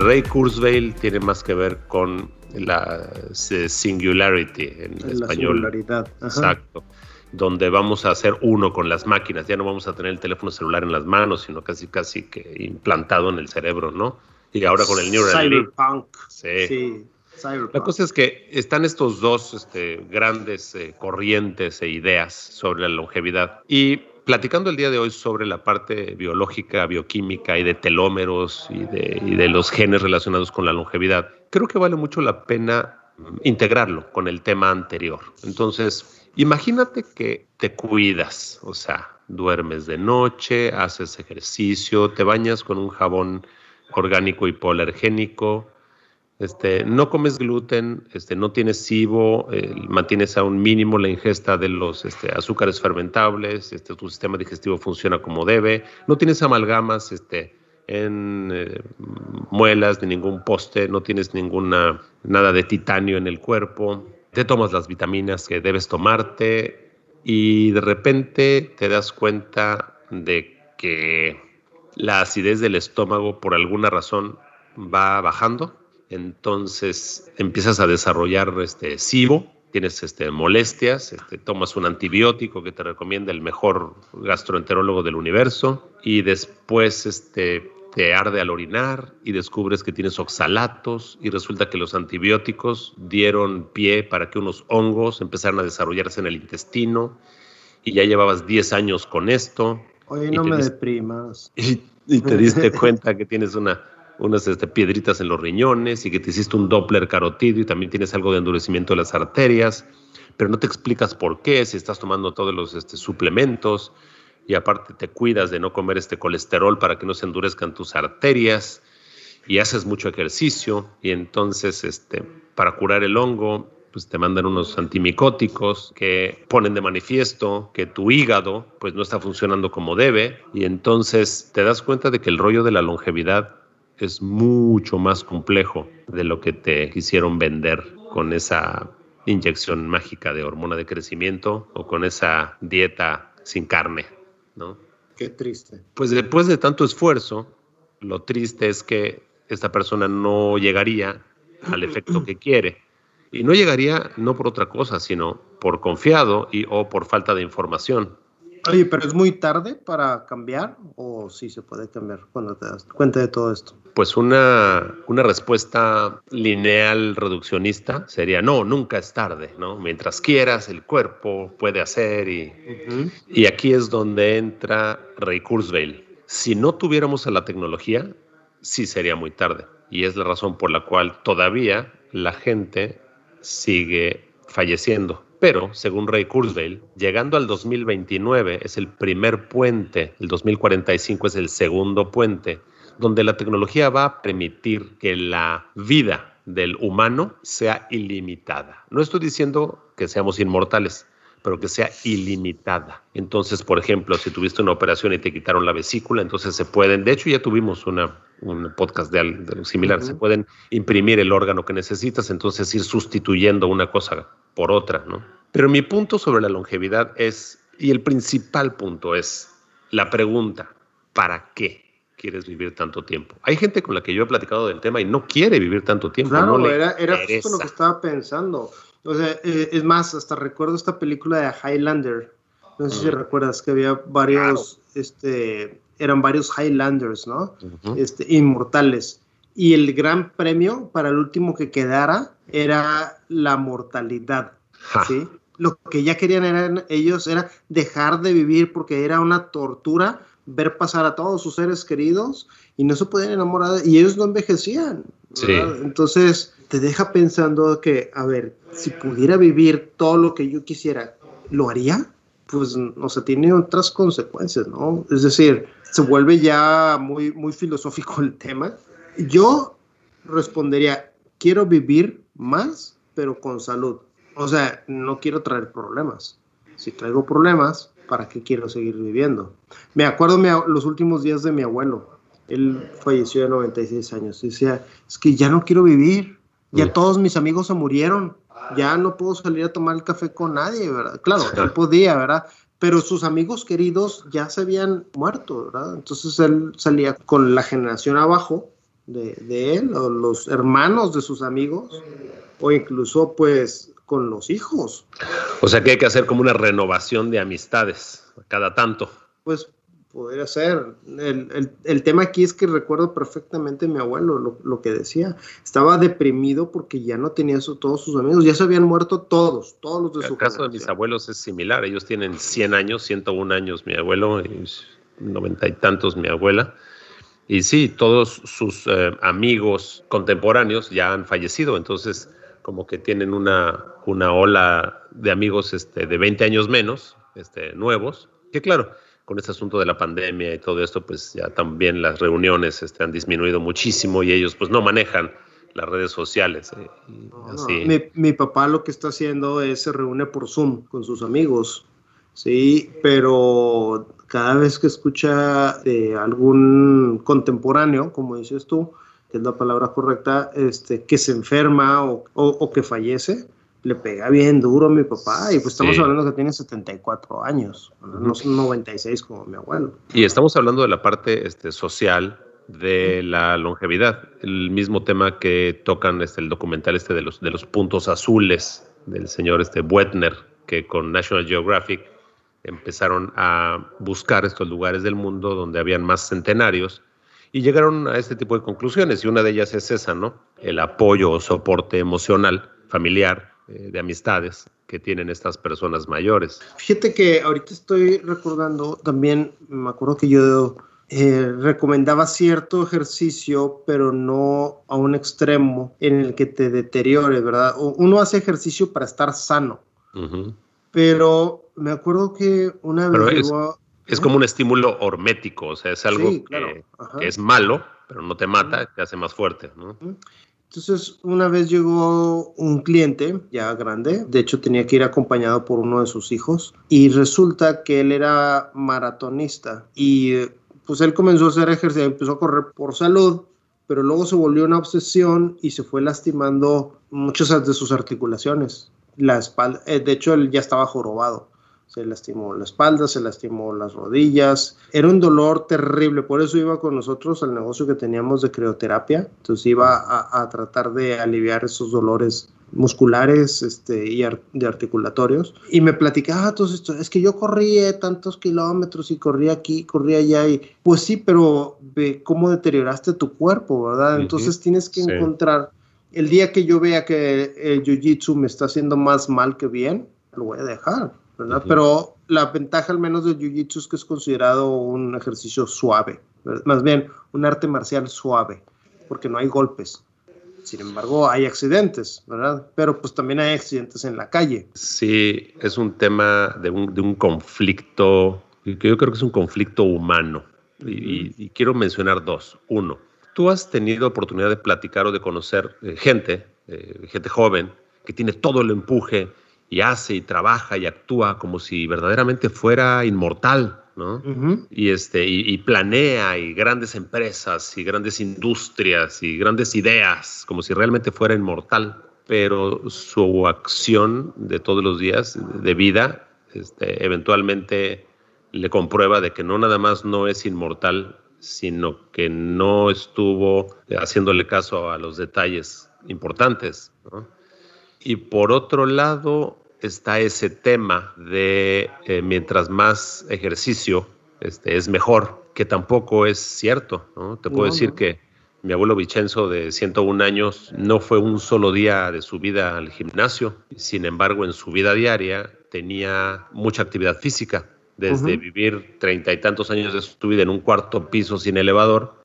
Ray Kurzweil tiene más que ver con la singularity en La español. singularidad. Ajá. Exacto. Donde vamos a hacer uno con las máquinas. Ya no vamos a tener el teléfono celular en las manos, sino casi casi que implantado en el cerebro, ¿no? Y ahora con el Neuralink. Cyberpunk. Sí. Sí, Cyberpunk. La cosa es que están estos dos este, grandes eh, corrientes e ideas sobre la longevidad. Y platicando el día de hoy sobre la parte biológica, bioquímica y de telómeros y de, y los genes relacionados con la longevidad, creo que vale mucho la pena mm, integrarlo con el tema anterior. Entonces, imagínate que te cuidas, o sea, duermes de noche, haces ejercicio, te bañas con un jabón orgánico hipoalergénico, este, no comes gluten, este, no tienes SIBO, eh, mantienes a un mínimo la ingesta de los este, azúcares fermentables, este, tu sistema digestivo funciona como debe, no tienes amalgamas este, en eh, muelas ni ningún poste, no tienes ninguna nada de titanio en el cuerpo, te tomas las vitaminas que debes tomarte y de repente te das cuenta de que la acidez del estómago por alguna razón va bajando entonces empiezas a desarrollar este SIBO, tienes este, molestias, este, tomas un antibiótico que te recomienda el mejor gastroenterólogo del universo y después este, te arde al orinar y descubres que tienes oxalatos y resulta que los antibióticos dieron pie para que unos hongos empezaran a desarrollarse en el intestino y ya llevabas 10 años con esto Oye, no me deprimas. y, y te diste cuenta que tienes una, unas este, piedritas en los riñones y que te hiciste un Doppler carotidio y también tienes algo de endurecimiento de las arterias, pero no te explicas por qué, si estás tomando todos los este, suplementos y aparte te cuidas de no comer este colesterol para que no se endurezcan tus arterias y haces mucho ejercicio y entonces este, para curar el hongo pues te mandan unos antimicóticos que ponen de manifiesto que tu hígado pues no está funcionando como debe y entonces te das cuenta de que el rollo de la longevidad es mucho más complejo de lo que te quisieron vender con esa inyección mágica de hormona de crecimiento o con esa dieta sin carne, ¿no? Qué triste. Pues después de tanto esfuerzo, lo triste es que esta persona no llegaría al efecto que quiere. Y no llegaría no por otra cosa, sino por confiado y o por falta de información. Oye, pero es muy tarde para cambiar o sí se puede cambiar cuando te das cuenta de todo esto. Pues una, una respuesta lineal reduccionista sería, no, nunca es tarde, ¿no? Mientras quieras, el cuerpo puede hacer y, Y aquí es donde entra Ray Kurzweil. Si no tuviéramos a la tecnología, sí sería muy tarde. Y es la razón por la cual todavía la gente sigue falleciendo. Pero, según Ray Kurzweil, llegando al 2029 es el primer puente, el 2045 es el segundo puente, donde la tecnología va a permitir que la vida del humano sea ilimitada. No estoy diciendo que seamos inmortales, pero que sea ilimitada. Entonces, por ejemplo, si tuviste una operación y te quitaron la vesícula, entonces se pueden, de hecho ya tuvimos una, un podcast de, al- de lo similar, se pueden imprimir el órgano que necesitas, entonces ir sustituyendo una cosa por otra, ¿no? Pero mi punto sobre la longevidad es, y el principal punto es la pregunta, ¿para qué quieres vivir tanto tiempo? Hay gente con la que yo he platicado del tema y no quiere vivir tanto tiempo. Claro, no le era, era justo lo que estaba pensando. O sea, eh, es más, hasta recuerdo esta película de Highlander. No sé si recuerdas que había varios, este, eran varios Highlanders, ¿no? Este, inmortales. Y el gran premio para el último que quedara era la mortalidad. ¿sí? Lo que ya querían eran, ellos era dejar de vivir porque era una tortura ver pasar a todos sus seres queridos y no se podían enamorar y ellos no envejecían. Entonces te deja pensando que, a ver, si pudiera vivir todo lo que yo quisiera, ¿lo haría? pues, no se tiene otras consecuencias, ¿no? Es decir, se vuelve ya muy, muy filosófico el tema. Yo respondería, quiero vivir más, pero con salud. O sea, no quiero traer problemas. Si traigo problemas, ¿para qué quiero seguir viviendo? Me acuerdo los últimos días de mi abuelo. Él falleció de 96 años. Decía, es que ya no quiero vivir. Ya todos mis amigos se murieron. Ya no puedo salir a tomar el café con nadie, ¿verdad? Claro, él podía, ¿verdad? Pero sus amigos queridos ya se habían muerto, ¿verdad? Entonces él salía con la generación abajo de, de él, o los hermanos de sus amigos, o incluso pues con los hijos. O sea que hay que hacer como una renovación de amistades cada tanto. Pues podría ser. El, tema aquí es que recuerdo perfectamente a mi abuelo lo, que decía. Estaba deprimido porque ya no tenía todos sus amigos, ya se habían muerto todos, todos los de su El caso de mis abuelos es similar. Ellos tienen 100 años, 101 años mi abuelo, y 90 y tantos mi abuela. Y sí, todos sus eh, amigos contemporáneos ya han fallecido, entonces como que tienen una, una ola de amigos este, de 20 años menos, este, nuevos, que claro, con este asunto de la pandemia y todo esto, pues ya también las reuniones este, han disminuido muchísimo y ellos pues no manejan las redes sociales. Eh, mi, papá lo que está haciendo es se reúne por Zoom con sus amigos, sí, pero cada vez que escucha de algún contemporáneo, como dices tú, que es la palabra correcta, este, que se enferma o, que fallece, le pega bien duro a mi papá. Y pues estamos hablando que tiene 74 años, no son 96 como mi abuelo. Y estamos hablando de la parte este, social de la longevidad, el mismo tema que tocan este, el documental este de los, de los puntos azules del señor este Buettner, que con National Geographic empezaron a buscar estos lugares del mundo donde habían más centenarios y llegaron a este tipo de conclusiones y una de ellas es esa, ¿no? El apoyo o soporte emocional, familiar, eh, de amistades que tienen estas personas mayores. Fíjate que ahorita estoy recordando también, me acuerdo que yo eh, recomendaba cierto ejercicio, pero no a un extremo en el que te deteriore, ¿verdad? Uno hace ejercicio para estar sano, pero me acuerdo que una vez llegó es como un estímulo hormético, o sea, es algo que, es malo, pero no te mata, te hace más fuerte, ¿no? Entonces, una vez llegó un cliente ya grande, de hecho tenía que ir acompañado por uno de sus hijos, y resulta que él era maratonista y pues él comenzó a hacer ejercicio, empezó a correr por salud, pero luego se volvió una obsesión y se fue lastimando muchas de sus articulaciones. La espalda, eh, de hecho, él ya estaba jorobado se lastimó la espalda, se lastimó las rodillas. Era un dolor terrible, por eso iba con nosotros al negocio que teníamos de crioterapia. Entonces iba a, tratar de aliviar esos dolores musculares este, y de articulatorios. Y me platicaba ah, todo esto, es que yo corría tantos kilómetros y corría aquí, corría allá. Y, pues sí, pero ve cómo deterioraste tu cuerpo, ¿verdad? Entonces tienes que encontrar, el día que yo vea que el jiu-jitsu me está haciendo más mal que bien, lo voy a dejar pero la ventaja al menos del Jiu-Jitsu es que es considerado un ejercicio suave, más bien un arte marcial suave, porque no hay golpes. Sin embargo, hay accidentes, ¿verdad? Pero pues también hay accidentes en la calle. Sí, es un tema de un, de un conflicto, que yo creo que es un conflicto humano. Y, quiero mencionar dos. Uno, tú has tenido oportunidad de platicar o de conocer eh, gente, eh, gente joven, que tiene todo el empuje, y hace y trabaja y actúa como si verdaderamente fuera inmortal, ¿no? y, este, y, planea y grandes empresas y grandes industrias y grandes ideas, como si realmente fuera inmortal, pero su acción de todos los días de vida este, eventualmente le comprueba de que no nada más no es inmortal, sino que no estuvo haciéndole caso a los detalles importantes. Y por otro lado, está ese tema de eh, mientras más ejercicio este, es mejor, que tampoco es cierto. ¿no? Te puedo decir que mi abuelo Vicenzo de 101 años no fue un solo día de su vida al gimnasio, sin embargo en su vida diaria tenía mucha actividad física, desde vivir treinta y tantos años de su vida en un cuarto piso sin elevador,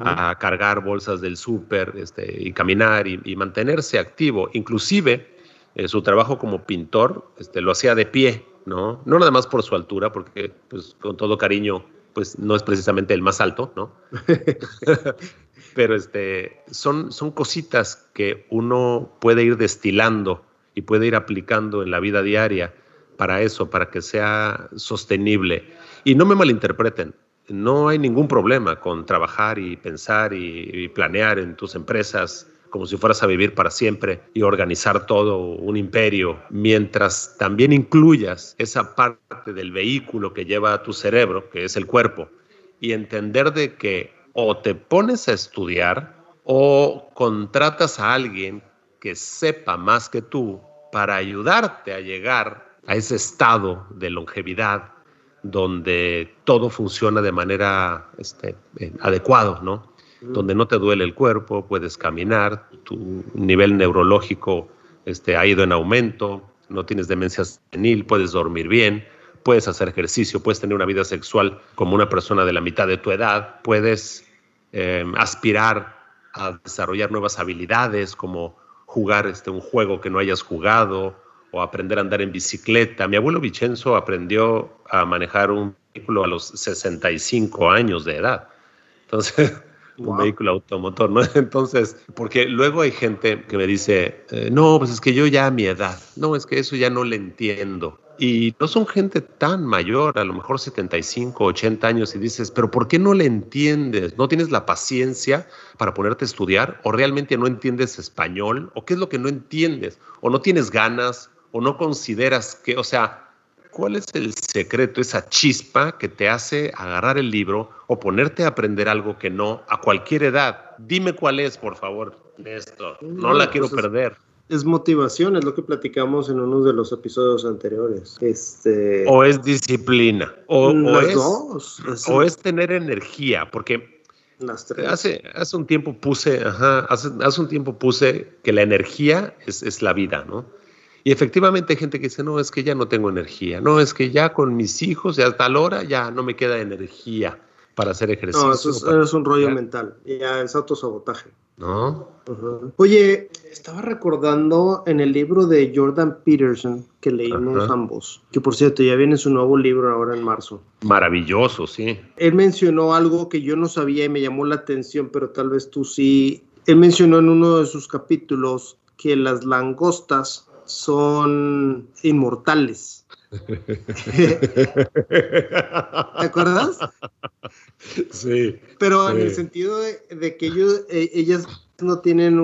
a cargar bolsas del súper este, y caminar y, y mantenerse activo. Inclusive eh, su trabajo como pintor este, lo hacía de pie, ¿no? No nada más por su altura, porque pues, con todo cariño, pues no es precisamente el más alto, ¿no? Pero este, son, son cositas que uno puede ir destilando y puede ir aplicando en la vida diaria para eso, para que sea sostenible. Y no me malinterpreten, no hay ningún problema con trabajar y pensar y, planear en tus empresas como si fueras a vivir para siempre y organizar todo un imperio, mientras también incluyas esa parte del vehículo que lleva a tu cerebro, que es el cuerpo, y entender de que o te pones a estudiar o contratas a alguien que sepa más que tú para ayudarte a llegar a ese estado de longevidad donde todo funciona de manera este, eh, adecuada, ¿no? Donde no te duele el cuerpo, puedes caminar, tu nivel neurológico este, ha ido en aumento, no tienes demencia senil, puedes dormir bien, puedes hacer ejercicio, puedes tener una vida sexual como una persona de la mitad de tu edad, puedes em, aspirar a desarrollar nuevas habilidades como jugar este, un juego que no hayas jugado o aprender a andar en bicicleta. Mi abuelo Vicenzo aprendió a manejar un vehículo a los 65 años de edad. Entonces, un vehículo automotor, ¿no? Entonces, porque luego hay gente que me dice, eh, no, pues es que yo ya a mi edad, no, es que eso ya no le entiendo. Y no son gente tan mayor, a lo mejor 75, 80 años, y dices, pero ¿por qué no le entiendes? ¿No tienes la paciencia para ponerte a estudiar? ¿O realmente no entiendes español? ¿O qué es lo que no entiendes? ¿O no tienes ganas? o no consideras que, o sea, cuál es el secreto, esa chispa que te hace agarrar el libro o ponerte a aprender algo que no a cualquier edad? Dime cuál es, por favor, Néstor. No, la quiero pues perder. Es, motivación, es lo que platicamos en uno de los episodios anteriores. Este... O es disciplina, o, es, o es tener energía, porque Hace, hace un tiempo puse, ajá, hace, hace, un tiempo puse que la energía es, es la vida, ¿no? Y efectivamente hay gente que dice, no, es que ya no tengo energía, no, es que ya con mis hijos y a tal hora ya no me queda energía para hacer ejercicio. No, eso es, un rollo mental, ya es autosabotaje. ¿No? Oye, estaba recordando en el libro de Jordan Peterson que leímos ambos, que por cierto ya viene su nuevo libro ahora en marzo. Maravilloso, sí. Él mencionó algo que yo no sabía y me llamó la atención, pero tal vez tú sí. Él mencionó en uno de sus capítulos que las langostas son inmortales. ¿Te acuerdas? Sí. Pero en el sentido de, que ellos, eh, ellas no tienen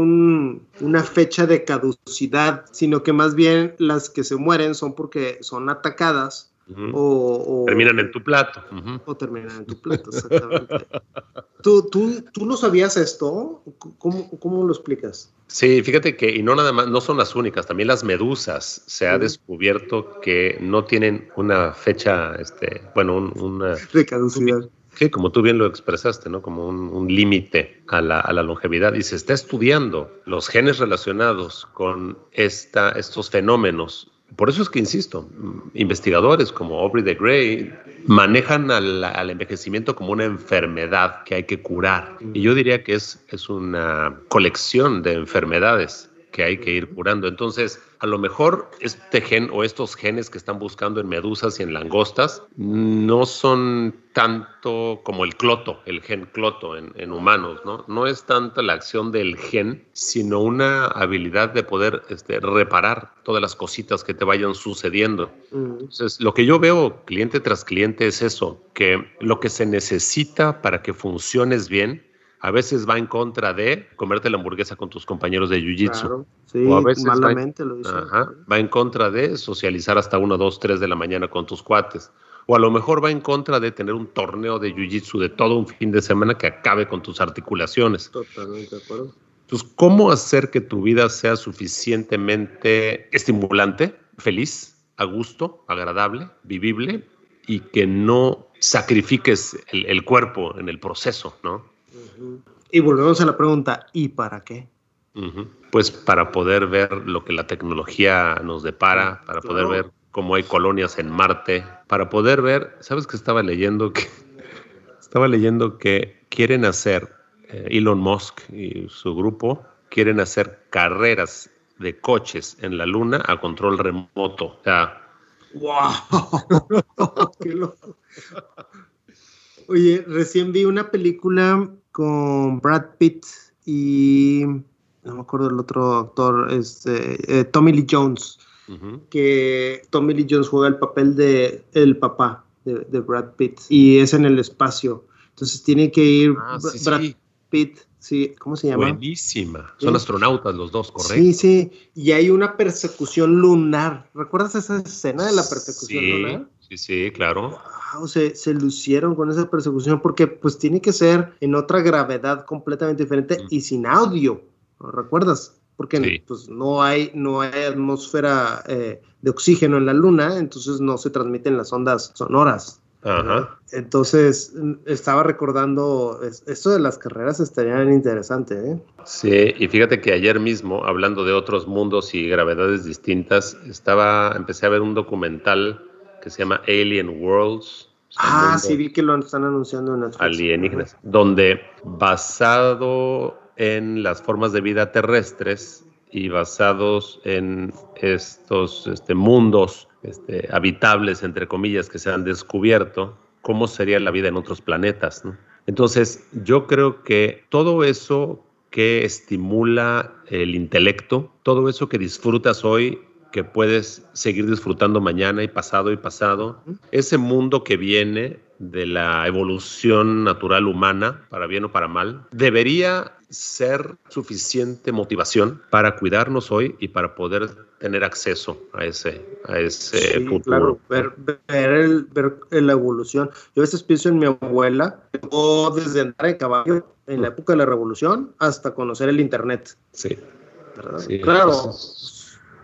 una fecha de caducidad, sino que más bien las que se mueren son porque son atacadas o, terminan en tu plato. O terminan en tu plato, exactamente. ¿Tú, tú, tú lo sabías esto? ¿Cómo, ¿Cómo, lo explicas? Sí, fíjate que, y no nada más, no son las únicas, también las medusas se ha descubierto que no tienen una fecha, este, bueno, una... De caducidad. Sí, como tú bien lo expresaste, ¿no? Como un, un límite a la, a la, longevidad. Y se está estudiando los genes relacionados con esta, estos fenómenos por eso es que insisto, investigadores como Aubrey de Grey manejan al, envejecimiento como una enfermedad que hay que curar. Y yo diría que es, es una colección de enfermedades que hay que ir curando. Entonces, a lo mejor este gen o estos genes que están buscando en medusas y en langostas no son tanto como el cloto, el gen cloto en, humanos, ¿no? No es tanta la acción del gen, sino una habilidad de poder este, reparar todas las cositas que te vayan sucediendo. Entonces, lo que yo veo cliente tras cliente es eso, que lo que se necesita para que funciones bien a veces va en contra de comerte la hamburguesa con tus compañeros de jiu-jitsu. sí, o a veces malamente lo dice. va en contra de socializar hasta 1, 2, 3 de la mañana con tus cuates. O a lo mejor va en contra de tener un torneo de jiu-jitsu de todo un fin de semana que acabe con tus articulaciones. Totalmente de acuerdo. Entonces, ¿cómo hacer que tu vida sea suficientemente estimulante, feliz, a gusto, agradable, vivible y que no sacrifiques el, el cuerpo en el proceso, ¿no? Y volvemos a la pregunta, ¿y para qué? Pues para poder ver lo que la tecnología nos depara, para poder ver cómo hay colonias en Marte, para poder ver, ¿sabes que estaba leyendo que estaba leyendo que quieren hacer eh, Elon Musk y su grupo quieren hacer carreras de coches en la luna a control remoto. O sea, ¡Wow! ¡Qué loco! Oye, recién vi una película con Brad Pitt y no me acuerdo el otro actor, este, eh, Tommy Lee Jones, que Tommy Lee Jones juega el papel de el papá de, Brad Pitt y es en el espacio. Entonces tiene que ir ah, Brad Pitt Sí, ¿cómo se llama? Buenísima. Son astronautas los dos, ¿correcto? Sí, sí. Y hay una persecución lunar. ¿Recuerdas esa escena de la persecución lunar? Sí, sí, claro. Wow, se, se, lucieron con esa persecución porque pues tiene que ser en otra gravedad completamente diferente y sin audio. ¿Recuerdas? Porque pues, no, hay, no hay atmósfera eh, de oxígeno en la luna, entonces no se transmiten las ondas sonoras. Ajá. Entonces, estaba recordando, esto de las carreras estaría interesante, ¿eh? Sí, y fíjate que ayer mismo, hablando de otros mundos y gravedades distintas, estaba, empecé a ver un documental que se llama Alien Worlds. Ah, sí, vi que lo están anunciando en Netflix. Alienígenas, donde basado en las formas de vida terrestres y basados en estos este, mundos este, habitables, entre comillas, que se han descubierto, cómo sería la vida en otros planetas. Entonces, yo creo que todo eso que estimula el intelecto, todo eso que disfrutas hoy, que puedes seguir disfrutando mañana y pasado y pasado, ese mundo que viene de la evolución natural humana, para bien o para mal, debería ser suficiente motivación para cuidarnos hoy y para poder tener acceso a ese, a ese futuro. ver, ver, la evolución. Yo a veces pienso en mi abuela, o desde andar en caballo en la época de la revolución hasta conocer el internet. Sí. claro.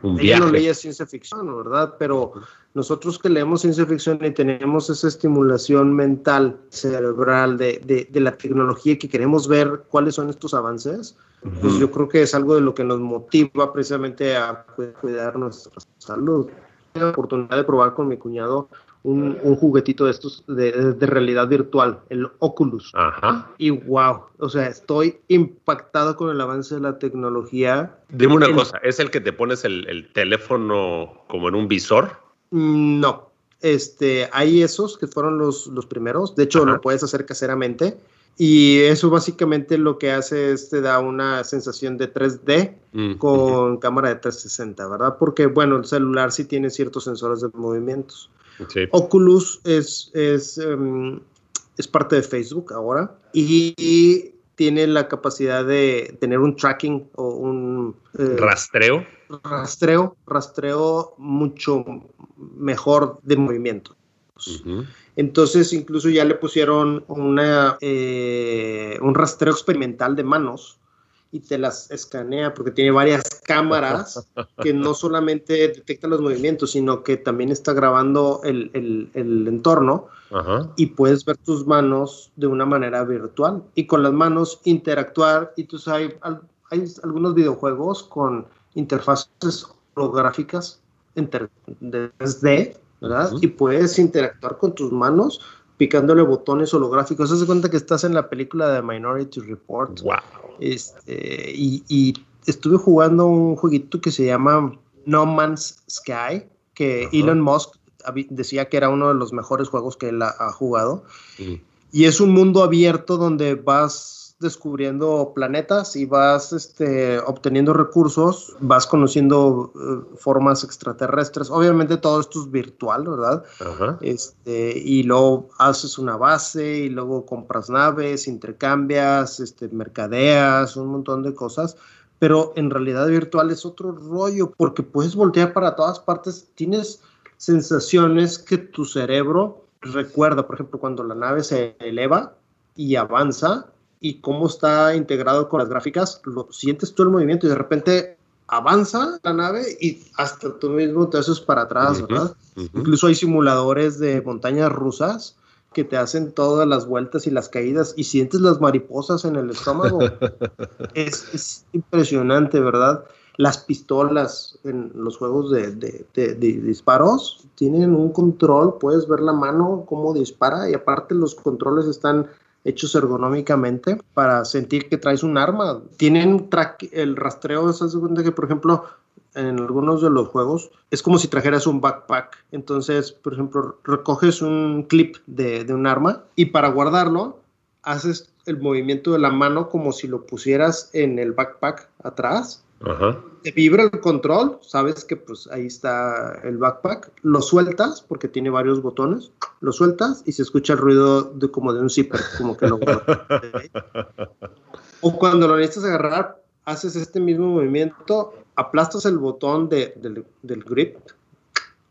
Un Ella no leía ciencia ficción, ¿verdad? Pero nosotros que leemos ciencia ficción y tenemos esa estimulación mental, cerebral de, de, la tecnología y que queremos ver cuáles son estos avances, pues yo creo que es algo de lo que nos motiva precisamente a cuidar nuestra salud. Tengo la oportunidad de probar con mi cuñado un, un juguetito de estos de, de, realidad virtual, el Oculus. Ajá. Y wow, o sea, estoy impactado con el avance de la tecnología. Dime una cosa, ¿es el que te pones el, el teléfono como en un visor? Mm, no, este, hay esos que fueron los, los primeros. De hecho, lo puedes hacer caseramente. Y eso básicamente lo que hace es te da una sensación de 3D mm, con cámara de 360, ¿verdad? Porque, bueno, el celular sí tiene ciertos sensores de movimientos. Oculus es, es, em, es parte de Facebook ahora y, tiene la capacidad de tener un tracking o un... Eh, rastreo. Rastreo, rastreo mucho mejor de movimiento. Entonces, incluso ya le pusieron una, eh, un rastreo experimental de manos y te las escanea porque tiene varias cámaras que no solamente detectan los movimientos, sino que también está grabando el, el, entorno y puedes ver tus manos de una manera virtual y con las manos interactuar. Y tú hay, hay algunos videojuegos con interfaces holográficas en 3D, ¿verdad? Y puedes interactuar con tus manos picándole botones holográficos. Haz de cuenta que estás en la película de Minority Report. Wow. Este, y, estuve jugando un jueguito que se llama No Man's Sky, que Elon Musk decía que era uno de los mejores juegos que él ha, jugado. Y es un mundo abierto donde vas descubriendo planetas y vas este, obteniendo recursos, vas conociendo eh, formas extraterrestres. Obviamente todo esto es virtual, ¿verdad? Este, y luego haces una base y luego compras naves, intercambias, este, mercadeas, un montón de cosas. Pero en realidad virtual es otro rollo porque puedes voltear para todas partes. Tienes sensaciones que tu cerebro recuerda. Por ejemplo, cuando la nave se eleva y avanza, y cómo está integrado con las gráficas, lo sientes todo el movimiento y de repente avanza la nave y hasta tú mismo te haces para atrás, ¿verdad? Incluso hay simuladores de montañas rusas que te hacen todas las vueltas y las caídas y sientes las mariposas en el estómago. es, impresionante, ¿verdad? Las pistolas en los juegos de, de, disparos tienen un control, puedes ver la mano cómo dispara y aparte los controles están hechos ergonómicamente para sentir que traes un arma. Tienen el rastreo, se cuenta que, por ejemplo, en algunos de los juegos es como si trajeras un backpack. Entonces, por ejemplo, recoges un clip de, de un arma y para guardarlo haces el movimiento de la mano como si lo pusieras en el backpack atrás. Te vibra el control, sabes que pues ahí está el backpack, lo sueltas porque tiene varios botones, lo sueltas y se escucha el ruido de como de un zipper, como que lo O cuando lo necesitas agarrar, haces este mismo movimiento, aplastas el botón de, del, grip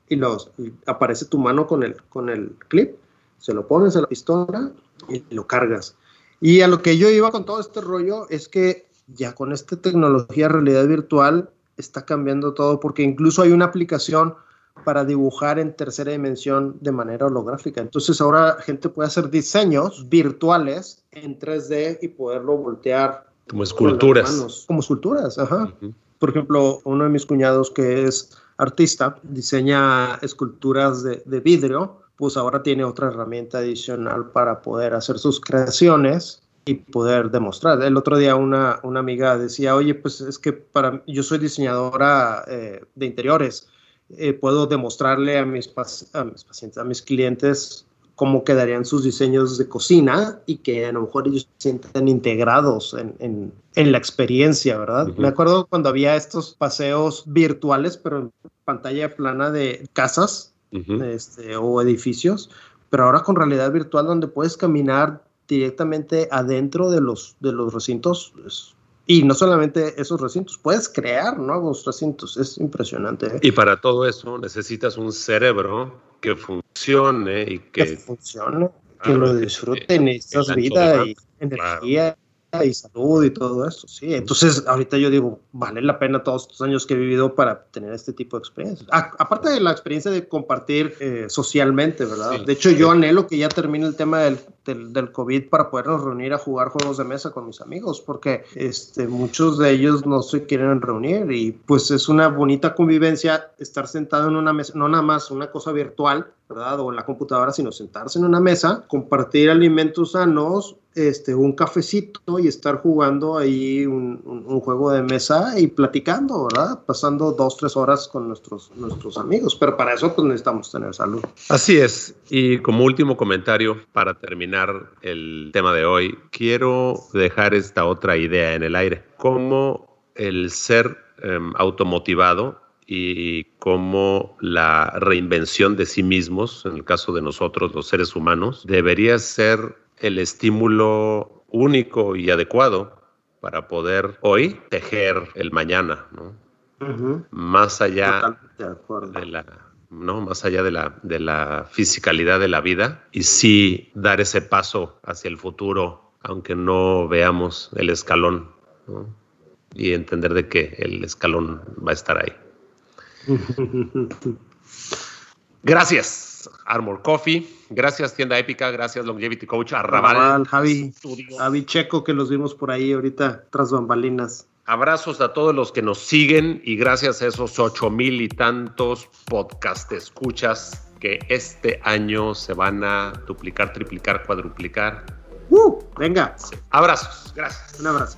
y, los, aparece tu mano con el, con el clip, se lo pones a la pistola y lo cargas. Y a lo que yo iba con todo este rollo es que ya con esta tecnología de realidad virtual está cambiando todo porque incluso hay una aplicación para dibujar en tercera dimensión de manera holográfica. Entonces ahora la gente puede hacer diseños virtuales en 3D y poderlo voltear. Como esculturas. como esculturas, ajá. Por ejemplo, uno de mis cuñados que es artista diseña esculturas de, de vidrio pues ahora tiene otra herramienta adicional para poder hacer sus creaciones y poder demostrar. El otro día una, una amiga decía, oye, pues es que para yo soy diseñadora eh, de interiores, eh, puedo demostrarle a mis, a mis pacientes, a mis clientes cómo quedarían sus diseños de cocina y que a lo mejor ellos se sientan integrados en, en, en la experiencia, ¿verdad? Me acuerdo cuando había estos paseos virtuales, pero en pantalla plana de casas este, o edificios, pero ahora con realidad virtual donde puedes caminar directamente adentro de los, de los recintos. Pues, y no solamente esos recintos, puedes crear nuevos recintos, es impresionante. ¿eh? Y para todo eso necesitas un cerebro que funcione y que, que funcione, que lo disfrute, necesitas vida y energía y salud y todo eso, sí. Entonces, ahorita yo digo, vale la pena todos estos años que he vivido para tener este tipo de experiencias. aparte de la experiencia de compartir eh, socialmente, ¿verdad? de hecho, yo anhelo que ya termine el tema del, del, COVID para podernos reunir a jugar juegos de mesa con mis amigos, porque este, muchos de ellos no se quieren reunir y pues es una bonita convivencia estar sentado en una mesa, no nada más una cosa virtual, ¿verdad? O en la computadora, sino sentarse en una mesa, compartir alimentos sanos, este, un cafecito y estar jugando ahí un, juego de mesa y platicando, ¿verdad? Pasando dos, tres horas con nuestros, nuestros amigos. Pero para eso pues necesitamos tener salud. Así es. Y como último comentario, para terminar el tema de hoy, quiero dejar esta otra idea en el aire. Cómo el ser um, automotivado y cómo la reinvención de sí mismos, en el caso de nosotros, los seres humanos, debería ser el estímulo único y adecuado para poder hoy tejer el mañana, ¿no? Más allá de, la ¿no? Más allá de la, de la fisicalidad de la vida y sí dar ese paso hacia el futuro, aunque no veamos el escalón, Y entender de que el escalón va a estar ahí. Gracias, Armor Coffee. Gracias, Tienda Épica. Gracias, Longevity Coach. Arrabal. Javi, Javi Checo, que los vimos por ahí ahorita tras bambalinas. Abrazos a todos los que nos siguen y gracias a esos ocho mil y tantos podcast escuchas que este año se van a duplicar, triplicar, cuadruplicar. ¡Uh! Venga. Abrazos. Gracias. Un abrazo.